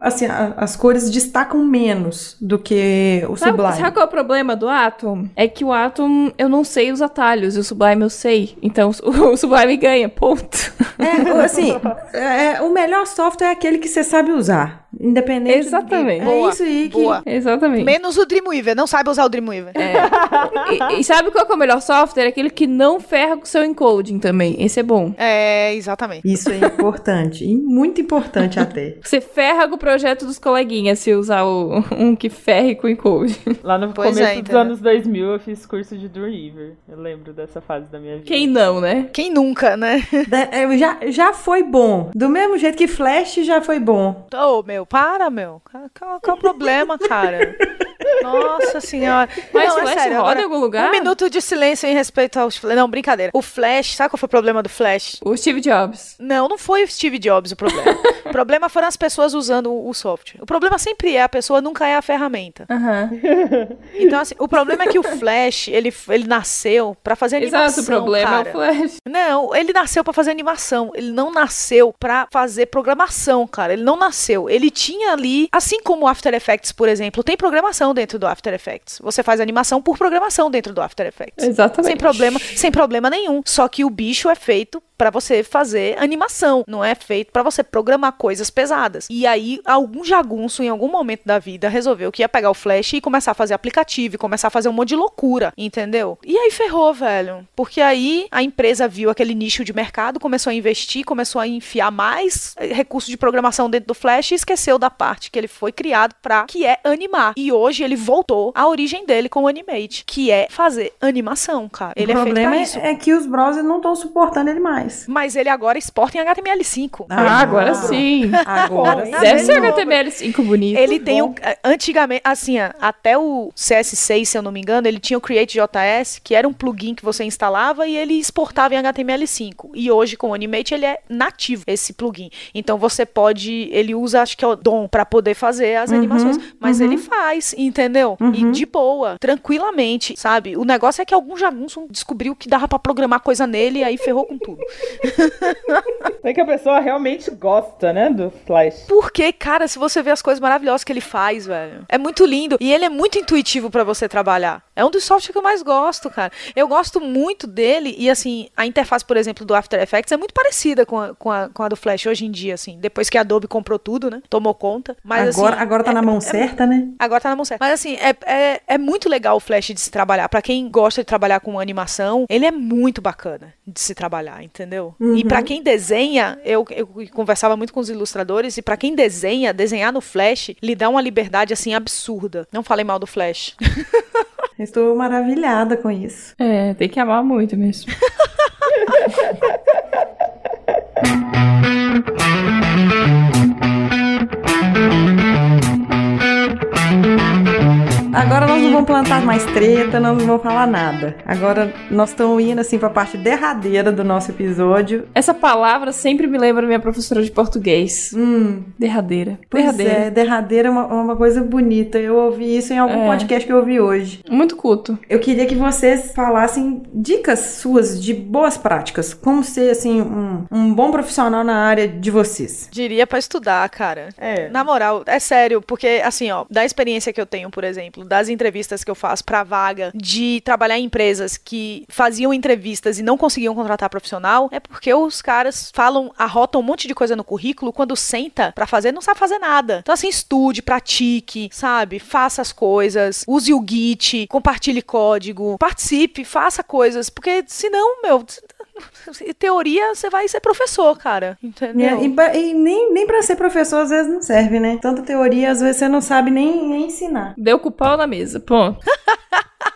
assim, as cores destacam menos do que o Sabe, Sublime. sabe qual é o problema do Atom? É que o Atom, eu não sei os atalhos, e o Sublime eu sei. Então, o, o Sublime ganha, ponto. É, assim, é, o melhor software é aquele que você sabe usar. Independente. Exatamente. É Boa, isso aí que. boa. Exatamente. Menos o Dreamweaver, não saiba usar o Dreamweaver. E, e sabe qual que é o melhor software? Aquele que não ferra com o seu encoding também. Esse é bom. É, exatamente. Isso é importante. E muito importante até. Você ferra com o projeto dos coleguinhas se usar o, um que ferre com o encode. Lá no Pois começo é, dos anos 2000 eu fiz curso de Dreamweaver. Eu lembro dessa fase da minha vida. Quem não, né? Quem nunca, né? Da- é, já, já foi bom. Do mesmo jeito que Flash já foi bom. Ô, meu, para, meu. Qual, qual- é o problema, cara? Nossa senhora. Mas não, é Flash sério, roda em algum lugar? Um minuto de silêncio em respeito aos... Não, brincadeira. O Flash, sabe qual foi o problema do Flash? O Steve Jobs. Não, não foi o Steve Jobs o problema. o problema foram as pessoas usando o, o software. O problema sempre é a pessoa nunca é a ferramenta. Aham. Então, assim, o problema é que o Flash, ele, ele nasceu pra fazer animação, Exato, o problema cara. é o Flash. Não, ele nasceu pra fazer animação. Ele não nasceu pra fazer programação, cara. Ele não nasceu. Ele tinha ali, assim como o After Effects, por exemplo, tem programação dentro do After Effects. Você faz animação por programação dentro do After Effects. Exatamente. Sem problema, sem problema nenhum. Só que o bicho é feito pra você fazer animação, não é feito pra você programar coisas pesadas. E aí algum jagunço em algum momento da vida resolveu que ia pegar o Flash e começar a fazer aplicativo, e começar a fazer um monte de loucura, entendeu? E aí ferrou, velho. Porque aí a empresa viu aquele nicho de mercado, começou a investir, começou a enfiar mais eh, recursos de programação dentro do Flash e esqueceu da parte que ele foi criado pra, que é animar. E hoje ele voltou à origem dele com o Animate, que é fazer animação, cara. Ele o é problema pra é, isso. é que os browsers não estão suportando ele mais. Mas ele agora exporta em HTML5. Ah, agora não. sim. Agora Deve ser HTML5 bonito. Ele tem o. Antigamente, assim, até o CS6, se eu não me engano, ele tinha o CreateJS, que era um plugin que você instalava e ele exportava em HTML5. E hoje, com o Animate, ele é nativo, esse plugin. Então você pode. Ele usa, acho que é o DOM, pra poder fazer as animações. Mas ele faz, entendeu? E de boa, tranquilamente, sabe? O negócio é que algum jagunço descobriu que dava pra programar coisa nele e aí ferrou com tudo. É que a pessoa realmente gosta, né, do Flash. Porque, cara, se você vê as coisas maravilhosas que ele faz, velho. É muito lindo. E ele é muito intuitivo pra você trabalhar. É um dos softwares que eu mais gosto, cara. Eu gosto muito dele e, assim, a interface, por exemplo, do After Effects é muito parecida com a, com a, com a do Flash hoje em dia, assim. Depois que a Adobe comprou tudo, né? Tomou conta. Mas, agora, assim, agora tá é- na mão é- certa, né? Agora tá na mão certa. Mas assim, é, é, é muito legal o Flash de se trabalhar. Pra quem gosta de trabalhar com animação, ele é muito bacana de se trabalhar, entendeu? E pra quem desenha, eu, eu conversava muito com os ilustradores, e pra quem desenha, desenhar no Flash lhe dá uma liberdade assim absurda. Não falei mal do Flash. Estou maravilhada com isso. É, tem que amar muito mesmo. Agora nós não vamos plantar mais treta, nós não vamos falar nada. Agora nós estamos indo assim pra parte derradeira do nosso episódio. Essa palavra sempre me lembra minha professora de português. Hum, Derradeira. pois Derradeira. é, derradeira é uma, uma coisa bonita. Eu ouvi isso em algum É. podcast que eu ouvi hoje. Muito culto. Eu queria que vocês falassem dicas suas de boas práticas. Como ser, assim, um, um bom profissional na área de vocês. Diria pra estudar, cara. É. Na moral, é sério, porque assim, ó, da experiência que eu tenho, por exemplo, das entrevistas que eu faço pra vaga, de trabalhar em empresas que faziam entrevistas e não conseguiam contratar profissional, é porque os caras falam, arrotam um monte de coisa no currículo, quando senta pra fazer, não sabe fazer nada. Então assim, estude, pratique, sabe? Faça as coisas, use o Git, compartilhe código, participe, faça coisas, porque senão, meu, teoria você vai ser professor, cara, entendeu? E, e nem, nem pra ser professor às vezes não serve, né? Tanta teoria, às vezes você não sabe nem, nem ensinar. Deu com o pau na mesa. Ponto.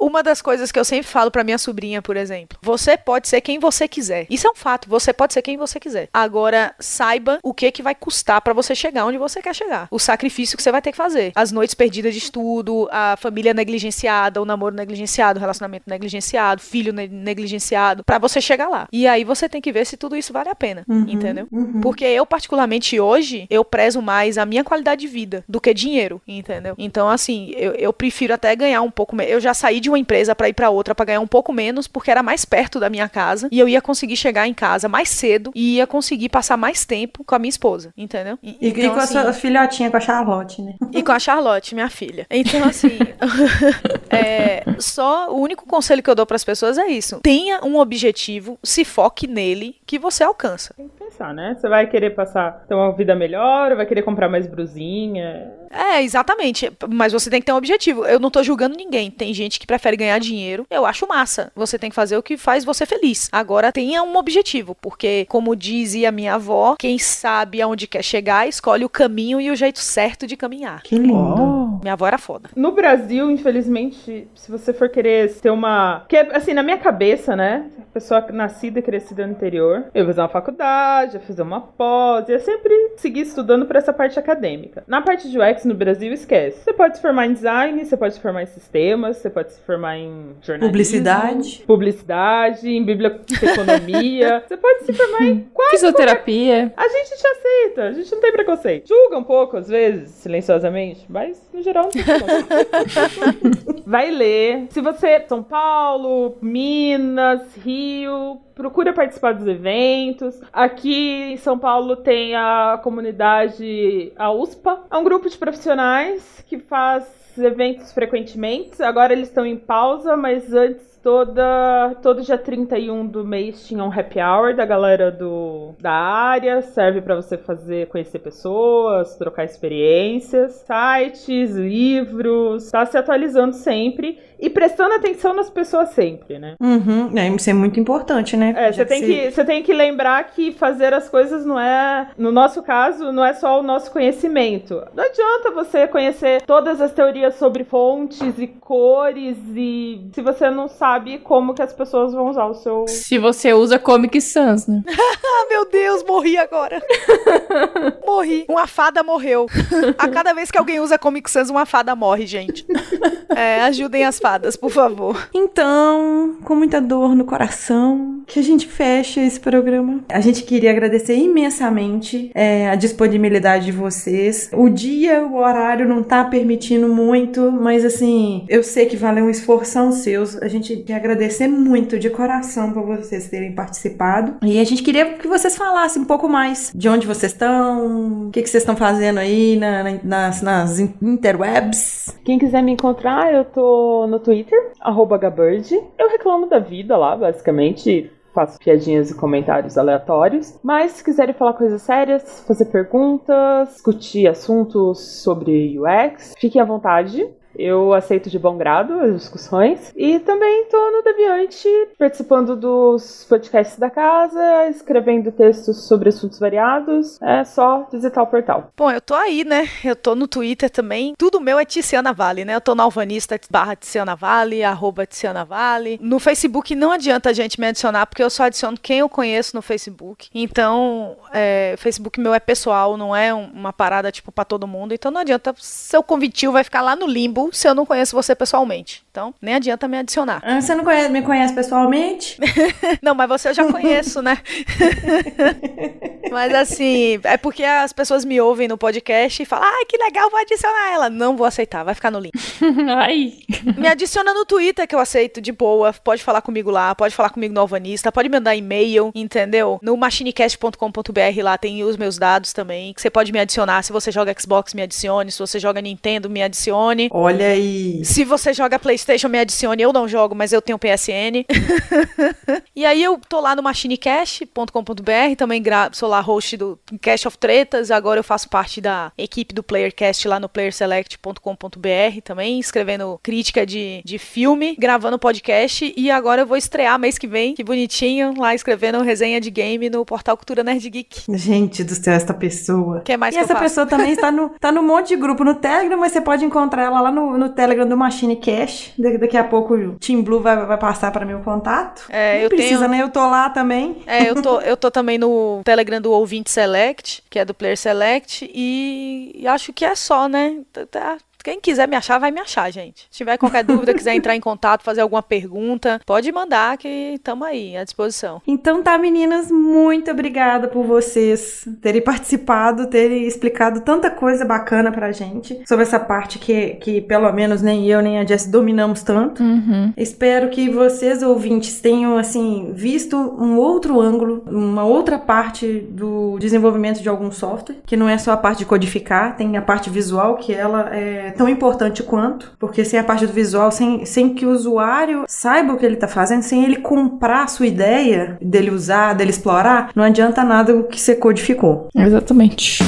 Uma das coisas que eu sempre falo pra minha sobrinha, por exemplo, você pode ser quem você quiser. Isso é um fato, você pode ser quem você quiser. Agora, saiba o que que vai custar pra você chegar onde você quer chegar. O sacrifício que você vai ter que fazer. As noites perdidas de estudo, a família negligenciada, o namoro negligenciado, o relacionamento negligenciado, filho ne- negligenciado, pra você chegar lá. E aí você tem que ver se tudo isso vale a pena, entendeu? Porque eu particularmente hoje, eu prezo mais a minha qualidade de vida do que dinheiro, entendeu? Então assim, eu, eu prefiro até ganhar um pouco menos. Eu já saí de uma empresa pra ir pra outra pra ganhar um pouco menos, porque era mais perto da minha casa e eu ia conseguir chegar em casa mais cedo e ia conseguir passar mais tempo com a minha esposa, entendeu? E, e então, com assim, a sua filhotinha, com a Charlotte, né? e com a Charlotte, minha filha. Então, assim, é, só o único conselho que eu dou pras pessoas é isso: tenha um objetivo, se foque nele, que você alcança. Tem que pensar, né? Você vai querer passar, ter uma vida melhor, vai querer comprar mais brusinha. É, exatamente. Mas você tem que ter um objetivo. Eu não tô julgando ninguém. Tem gente que prefere ganhar dinheiro. Eu acho massa. Você tem que fazer o que faz você feliz. Agora tenha um objetivo, porque, como dizia minha avó, quem sabe aonde quer chegar, escolhe o caminho e o jeito certo de caminhar. Que lindo. Minha avó era foda. No Brasil, infelizmente, se você for querer ter uma. Porque, assim, na minha cabeça, né? Pessoa nascida e crescida no interior, eu ia fazer uma faculdade, ia fazer uma pós, ia sempre seguir estudando para essa parte acadêmica. Na parte de UX no Brasil, esquece. Você pode se formar em design, você pode se formar em sistemas, você pode se formar em jornalismo. Publicidade. Publicidade, em biblioteconomia. você pode se formar em quase Fisioterapia. a gente te aceita, a gente não tem preconceito. Julga um pouco, às vezes, silenciosamente, mas no geral não tem. Vai ler. Se você é São Paulo, Minas, Rio, procura participar dos eventos. Aqui em São Paulo tem a comunidade, a USPA. É um grupo de profissionais que faz eventos frequentemente. Agora eles estão em pausa, mas antes Toda, todo dia 31 do mês tinha um happy hour da galera do, da área. Serve para você fazer conhecer pessoas, trocar experiências, sites, livros, tá se atualizando sempre e prestando atenção nas pessoas sempre, né? Uhum. É, isso é muito importante, né? É, você tem, que, você tem que lembrar que fazer as coisas não é, no nosso caso, não é só o nosso conhecimento. Não adianta você conhecer todas as teorias sobre fontes e cores e se você não sabe como que as pessoas vão usar o seu. Se você usa Comic Sans, né? Ah, meu Deus, morri agora. morri. Uma fada morreu. A cada vez que alguém usa Comic Sans, uma fada morre, gente. É, ajudem as fadas. Por favor. Então, com muita dor no coração, que a gente fecha esse programa. A gente queria agradecer imensamente é, a disponibilidade de vocês. O dia, o horário não tá permitindo muito, mas assim, eu sei que valeu um esforção seus. A gente quer agradecer muito de coração por vocês terem participado. E a gente queria que vocês falassem um pouco mais de onde vocês estão, o que, que vocês estão fazendo aí na, na, nas, nas interwebs. Quem quiser me encontrar, eu tô no Twitter, Gabird. Eu reclamo da vida lá, basicamente. Faço piadinhas e comentários aleatórios. Mas se quiserem falar coisas sérias, fazer perguntas, discutir assuntos sobre UX, fiquem à vontade. Eu aceito de bom grado as discussões. E também tô no Deviante, participando dos podcasts da casa, escrevendo textos sobre assuntos variados. É só visitar o portal. Bom, eu tô aí, né? Eu tô no Twitter também. Tudo meu é Tiziana Vale, né? Eu tô no Alvanista barra Tiziana Vale, arroba Tiziana Vale. No Facebook não adianta a gente me adicionar, porque eu só adiciono quem eu conheço no Facebook. Então, é, Facebook meu é pessoal, não é uma parada tipo pra todo mundo. Então não adianta. Seu convitinho vai ficar lá no limbo se eu não conheço você pessoalmente. Então, nem adianta me adicionar. Ah, você não conhece, me conhece pessoalmente? não, mas você eu já conheço, né? mas assim, é porque as pessoas me ouvem no podcast e falam, ai, que legal, vou adicionar ela. Não vou aceitar, vai ficar no link. Ai. Me adiciona no Twitter que eu aceito de boa. Pode falar comigo lá, pode falar comigo no Alvanista, pode me mandar e-mail, entendeu? No machinecast.com.br lá tem os meus dados também, que você pode me adicionar. Se você joga Xbox, me adicione. Se você joga Nintendo, me adicione. Olha aí. Se você joga PlayStation, me adicione. Eu não jogo, mas eu tenho PSN. e aí eu tô lá no machinecast.com.br, também sou lá host do Cast of Tretas. Agora eu faço parte da equipe do Playercast lá no playerselect.com.br também, escrevendo crítica de, de filme, gravando podcast. E agora eu vou estrear mês que vem, que bonitinho, lá escrevendo resenha de game no portal Cultura Nerd Geek. Gente do céu, essa pessoa. Que mais e que essa pessoa também está no, tá no monte de grupo no Telegram, mas você pode encontrar ela lá no, no Telegram do Machine Cash. Daqui a pouco o Team Blue vai, vai passar para mim o contato. É, Não eu precisa, tenho... né? Eu tô lá também. É, eu tô, eu tô também no Telegram do Ouvinte Select, que é do Player Select, e, e acho que é só, né? Tá, quem quiser me achar, vai me achar, gente. Se tiver qualquer dúvida, quiser entrar em contato, fazer alguma pergunta, pode mandar que estamos aí à disposição. Então tá, meninas, muito obrigada por vocês terem participado, terem explicado tanta coisa bacana pra gente sobre essa parte que, que pelo menos nem eu nem a Jess dominamos tanto. Uhum. Espero que vocês, ouvintes, tenham, assim, visto um outro ângulo, uma outra parte do desenvolvimento de algum software, que não é só a parte de codificar, tem a parte visual, que ela é tão importante quanto, porque sem a parte do visual, sem, sem que o usuário saiba o que ele está fazendo, sem ele comprar a sua ideia dele usar, dele explorar, não adianta nada o que você codificou. Exatamente.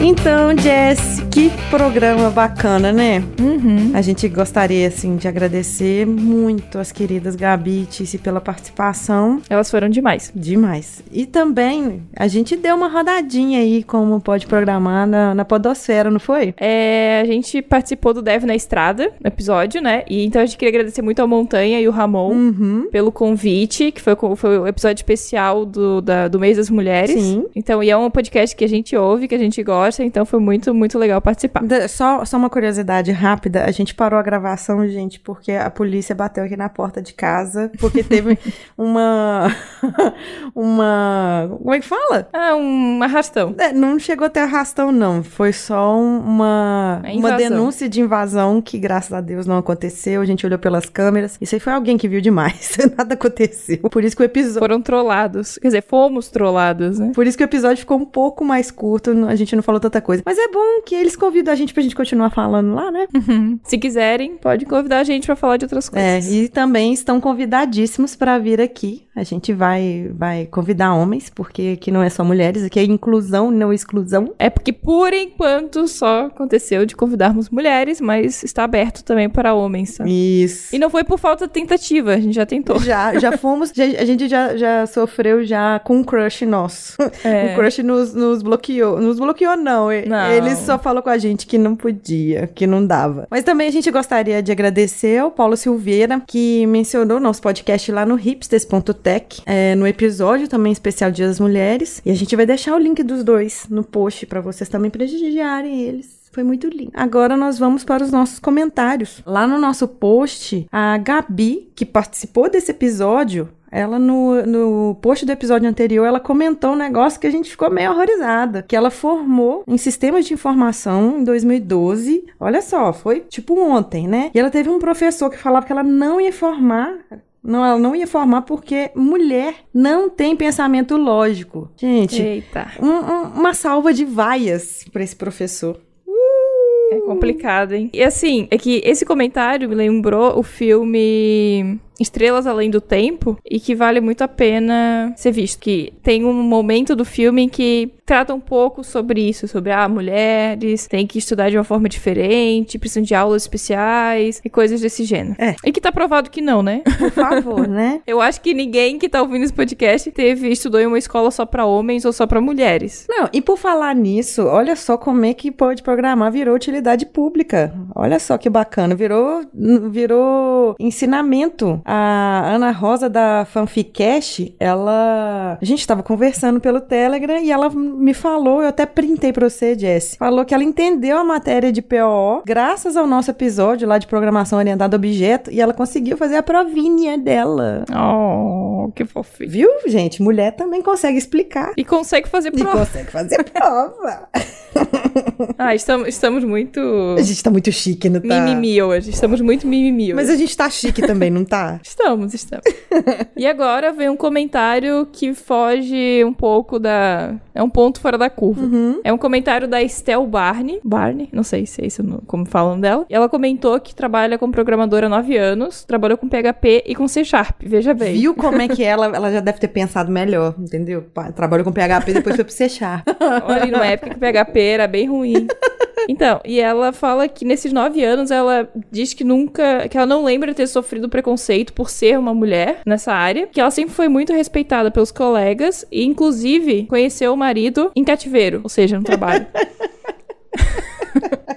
Então, Jess, que programa bacana, né? Uhum. A gente gostaria, assim, de agradecer muito as queridas Gabi e Tice pela participação. Elas foram demais. Demais. E também, a gente deu uma rodadinha aí, como pode programar na, na Podosfera, não foi? É, a gente participou do Dev na Estrada, no episódio, né? E então a gente queria agradecer muito ao Montanha e o Ramon Uhum. pelo convite, que foi, o- foi o episódio especial do, da- do mês das mulheres. Sim. Então, e é um podcast que a gente ouve, que a gente gosta, então foi muito, muito legal participar. Só, só uma curiosidade rápida, a gente parou a gravação, gente, porque a polícia bateu aqui na porta de casa, porque teve uma. uma. Como é que fala? Ah, um arrastão. É, não chegou a ter arrastão, não. Foi só um- uma, É uma denúncia de invasão que, graças a Deus, não aconteceu. A gente olhou pelas câmeras. Isso aí foi alguém que viu demais. Nada aconteceu. Por isso que o episódio. Foram trollados. Quer dizer, fomos trollados, né? Por isso que o episódio ficou um pouco mais curto, a gente não falou tanta coisa. Mas é bom que eles convidam a gente pra gente continuar falando lá, né? Se quiserem, pode convidar a gente pra falar de outras É, coisas. e também estão convidadíssimos pra vir aqui. A gente vai, vai convidar homens, porque aqui não é só mulheres, aqui é inclusão, não exclusão. É porque, por enquanto, só aconteceu de convidarmos mulheres, mas está aberto também para homens. tá? Isso. E não foi por falta de tentativa, a gente já tentou. Já, já fomos, já- a gente já, já sofreu já com um crush nosso. É. O crush nos, nos bloqueou. Nos bloqueou, não. Não. Ele só falou falou com a gente que não podia, que não dava. Mas também a gente gostaria de agradecer ao Paulo Silveira, que mencionou nosso podcast lá no hipsters.tech, é, no episódio também especial Dia das Mulheres. E a gente vai deixar o link dos dois no post para vocês também prestigiarem eles. Foi muito lindo. Agora nós vamos para os nossos comentários. Lá no nosso post, a Gabi, que participou desse episódio, ela no, no post do episódio anterior, ela comentou um negócio que a gente ficou meio horrorizada, que ela formou em sistemas de informação em 2012. Olha só, foi tipo ontem, né? E ela teve um professor que falava que ela não ia formar não, ela não ia formar porque mulher não tem pensamento lógico. Gente, Eita. um- um- uma salva de vaias para esse professor. É complicado, hein? E assim, é que esse comentário me lembrou o filme Estrelas Além do Tempo e que vale muito a pena ser visto. Que tem um momento do filme em que trata um pouco sobre isso, sobre ah, mulheres têm que estudar de uma forma diferente, precisam de aulas especiais e coisas desse gênero. É. E que tá provado que não, né? Por favor, né? Eu acho que ninguém que tá ouvindo esse podcast teve estudou em uma escola só pra homens ou só pra mulheres. Não, e por falar nisso, olha só como é que pode programar virou utilidade pública. Olha só que bacana, virou virou ensinamento. A Ana Rosa da Fanficast, ela, a gente estava conversando pelo Telegram e ela me falou, eu até printei para você, Jess. Falou que ela entendeu a matéria de PO graças ao nosso episódio lá de programação orientada a objeto e ela conseguiu fazer a provinha dela. Oh, que fofinho. Viu, gente? Mulher também consegue explicar. E consegue fazer E prova. consegue fazer prova. Ah, estamos, estamos muito A gente tá muito chique, não tá? mimimi hoje. Estamos muito mimimi hoje. Mas a gente tá chique também, não tá? Estamos, estamos. e agora vem um comentário que foge um pouco da. É um ponto fora da curva. Uhum. É um comentário da Estel Barney. Barney, não sei se é isso como falam dela. E ela comentou que trabalha como programadora há 9 anos, trabalhou com PHP e com C Sharp. Veja bem. Viu como é que ela, ela já deve ter pensado melhor, entendeu? Trabalhou com PHP, depois foi pro C Sharp. Olha, numa época que PHP era bem ruim. Então, e ela fala que nesses nove anos ela diz que nunca, que ela não lembra ter sofrido preconceito por ser uma mulher nessa área, que ela sempre foi muito respeitada pelos colegas e, inclusive, conheceu o marido em cativeiro, ou seja, no trabalho.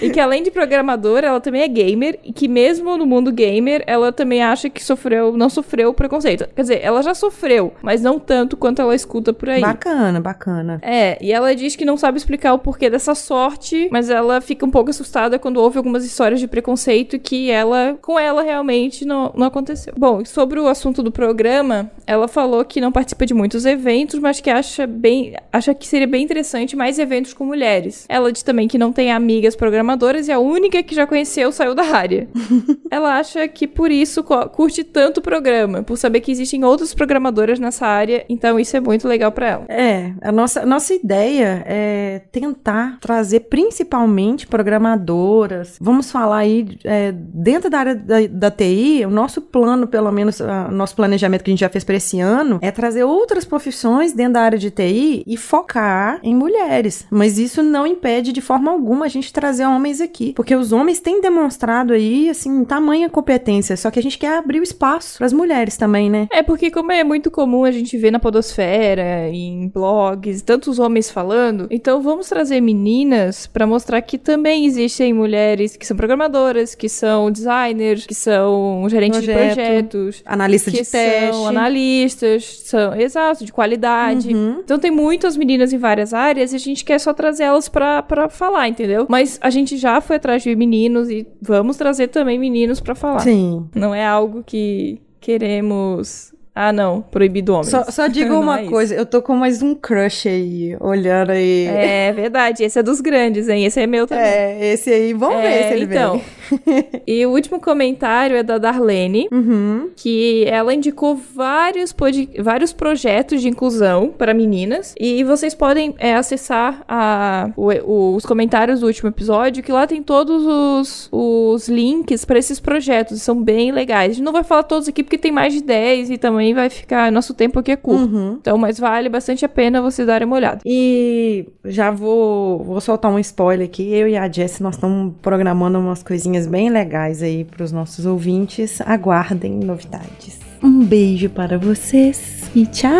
E que além de programadora, ela também é gamer. E que mesmo no mundo gamer, ela também acha que sofreu, não sofreu preconceito. Quer dizer, ela já sofreu, mas não tanto quanto ela escuta por aí. Bacana, bacana. É, e ela diz que não sabe explicar o porquê dessa sorte, mas ela fica um pouco assustada quando ouve algumas histórias de preconceito que ela, com ela realmente não, não aconteceu. Bom, sobre o assunto do programa, ela falou que não participa de muitos eventos, mas que acha bem, acha que seria bem interessante mais eventos com mulheres. Ela diz também que não tem amigas programadoras e a única que já conheceu saiu da área. ela acha que por isso curte tanto o programa, por saber que existem outras programadoras nessa área, então isso é muito legal pra ela. É, a nossa, nossa ideia é tentar trazer principalmente programadoras. Vamos falar aí, é, dentro da área da, da TI, o nosso plano, pelo menos, o nosso planejamento que a gente já fez para esse ano, é trazer outras profissões dentro da área de TI e focar em mulheres. Mas isso não impede de forma alguma a gente trazer homens aqui, porque os homens têm demonstrado aí, assim, tamanha competência, só que a gente quer abrir o espaço para as mulheres também, né? É, porque como é muito comum a gente ver na podosfera, em blogs, tantos homens falando, então vamos trazer meninas pra mostrar que também existem mulheres que são programadoras, que são designers, que são gerentes de Projeto. projetos, Analista que de teste. são analistas, são, exato, de qualidade. Uhum. Então tem muitas meninas em várias áreas e a gente quer só trazer elas pra, pra falar, entendeu? Mas a gente já foi atrás de meninos e vamos trazer também meninos pra falar. Sim. Não é algo que queremos. Ah, não, proibido homens. Só, só digo uma é coisa, eu tô com mais um crush aí, olhando aí. É verdade, esse é dos grandes, hein? Esse é meu também. É, esse aí, vamos ver se ele então. vem. e o último comentário é da Darlene, Uhum. que ela indicou vários, pod- vários projetos de inclusão para meninas. E vocês podem é, acessar a- o- o- os comentários do último episódio, que lá tem todos os, os links para esses projetos. São bem legais. A gente não vai falar todos aqui porque tem mais de 10 e também vai ficar. Nosso tempo aqui é curto. Uhum. Então, mas vale bastante a pena vocês darem uma olhada. E já vou, vou soltar um spoiler aqui. Eu e a Jess, nós estamos programando umas coisinhas bem legais aí para os nossos ouvintes. Aguardem novidades. Um beijo para vocês e tchau.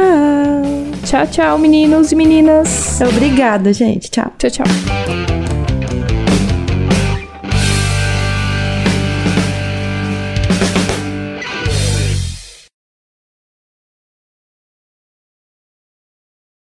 Tchau, tchau, meninos e meninas. Obrigada, gente. Tchau. Tchau, tchau.